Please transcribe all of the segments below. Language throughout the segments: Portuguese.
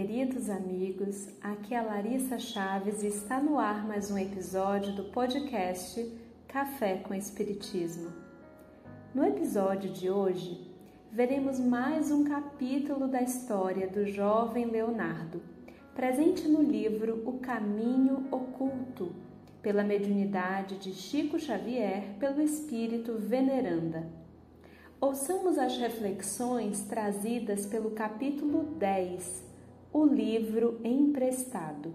queridos amigos. Aqui é a Larissa Chaves e está no ar mais um episódio do podcast Café com Espiritismo. No episódio de hoje, veremos mais um capítulo da história do jovem Leonardo, presente no livro O Caminho Oculto, pela mediunidade de Chico Xavier, pelo espírito Veneranda. Ouçamos as reflexões trazidas pelo capítulo 10, o livro emprestado.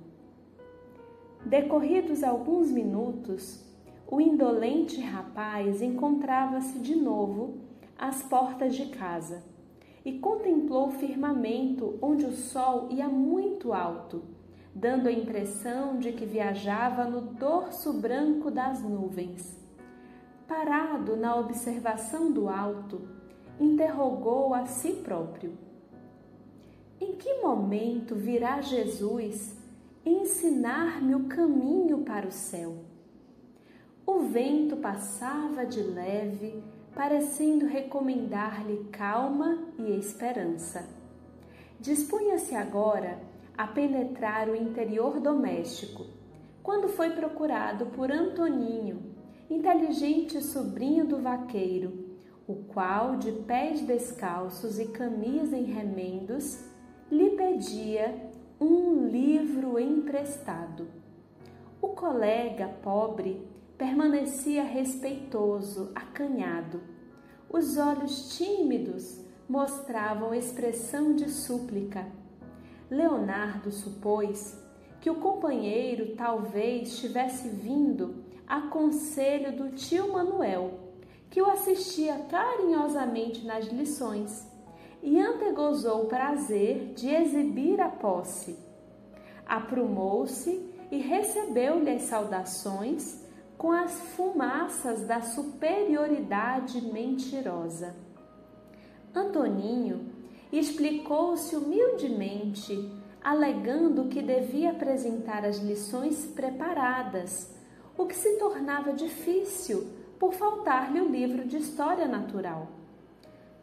Decorridos alguns minutos, o indolente rapaz encontrava-se de novo às portas de casa e contemplou o firmamento onde o sol ia muito alto, dando a impressão de que viajava no dorso branco das nuvens. Parado na observação do alto, interrogou a si próprio: Em que momento virá Jesus ensinar-me o caminho para o céu? O vento passava de leve, parecendo recomendar-lhe calma e esperança. Dispunha-se agora a penetrar o interior doméstico, quando foi procurado por Antoninho, inteligente sobrinho do vaqueiro, o qual, de pés descalços e camisa em remendos, lhe pedia um livro emprestado. O colega pobre permanecia respeitoso, acanhado. Os olhos tímidos mostravam expressão de súplica. Leonardo supôs que o companheiro talvez tivesse vindo a conselho do tio Manuel, que o assistia carinhosamente nas lições, e antegozou o prazer de exibir a posse. Aprumou-se e recebeu-lhe as saudações com as fumaças da superioridade mentirosa. Antoninho explicou-se humildemente, alegando que devia apresentar as lições preparadas o que se tornava difícil por faltar-lhe o livro de história natural.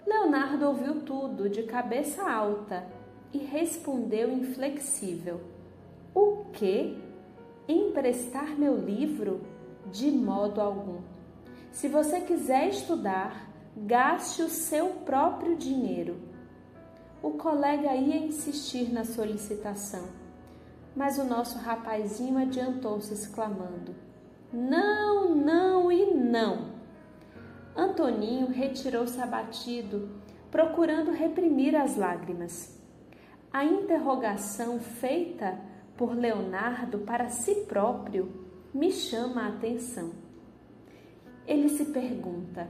Leonardo ouviu tudo de cabeça alta e respondeu inflexível: O que? Emprestar meu livro? De modo algum. Se você quiser estudar, gaste o seu próprio dinheiro. O colega ia insistir na solicitação, mas o nosso rapazinho adiantou-se exclamando: não, não e não. Antoninho retirou-se abatido, procurando reprimir as lágrimas. A interrogação feita por Leonardo para si próprio me chama a atenção. Ele se pergunta: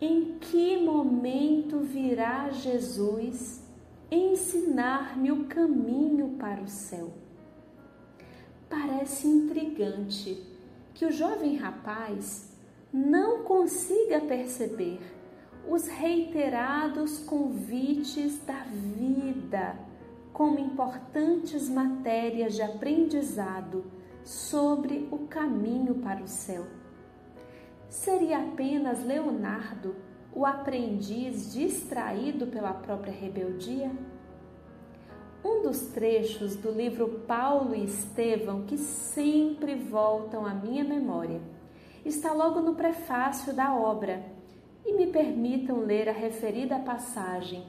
em que momento virá Jesus ensinar-me o caminho para o céu? Parece intrigante que o jovem rapaz não consiga perceber os reiterados convites da vida como importantes matérias de aprendizado sobre o caminho para o céu. Seria apenas Leonardo o aprendiz distraído pela própria rebeldia? Um dos trechos do livro Paulo e Estevão que sempre voltam à minha memória está logo no prefácio da obra e me permitam ler a referida passagem,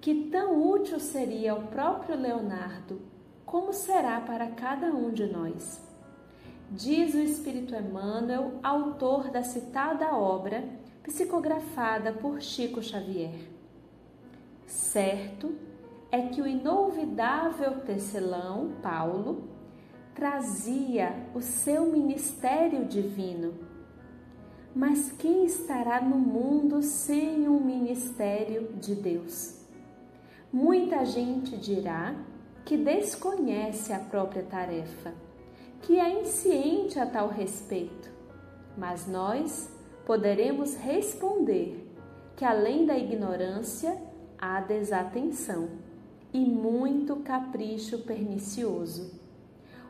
que tão útil seria ao próprio Leonardo como será para cada um de nós. Diz o Espírito Emmanuel, autor da citada obra, psicografada por Chico Xavier. Certo é que o inolvidável tecelão, Paulo, trazia o seu ministério divino. Mas quem estará no mundo sem um ministério de Deus? Muita gente dirá que desconhece a própria tarefa, que é insciente a tal respeito, mas nós poderemos responder que além da ignorância há desatenção e muito capricho pernicioso.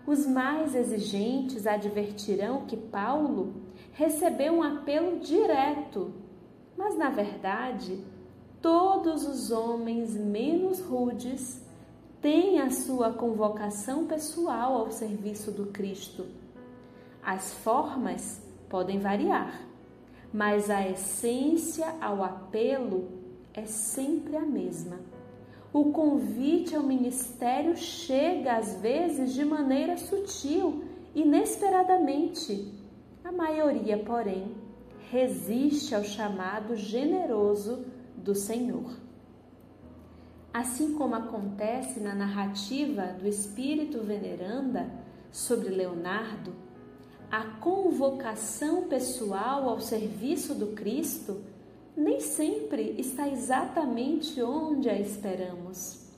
Os mais exigentes advertirão que Paulo recebeu um apelo direto, mas na verdade, todos os homens menos rudes tem a sua convocação pessoal ao serviço do Cristo. As formas podem variar, mas a essência ao apelo é sempre a mesma. O convite ao ministério chega às vezes de maneira sutil, inesperadamente. A maioria, porém, resiste ao chamado generoso do Senhor. Assim como acontece na narrativa do Espírito Veneranda sobre Leonardo, a convocação pessoal ao serviço do Cristo nem sempre está exatamente onde a esperamos.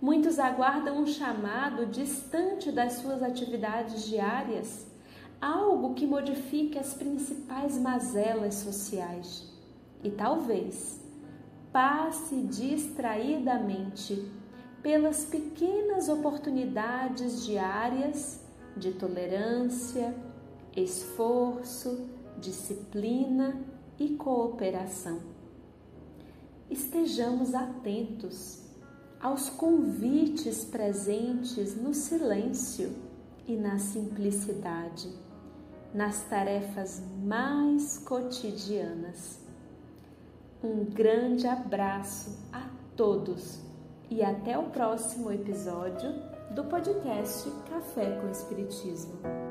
Muitos aguardam um chamado distante das suas atividades diárias, algo que modifique as principais mazelas sociais. E talvez passe distraidamente pelas pequenas oportunidades diárias de tolerância, esforço, disciplina e cooperação. Estejamos atentos aos convites presentes no silêncio e na simplicidade, nas tarefas mais cotidianas um grande abraço a todos e até o próximo episódio do podcast Café com Espiritismo.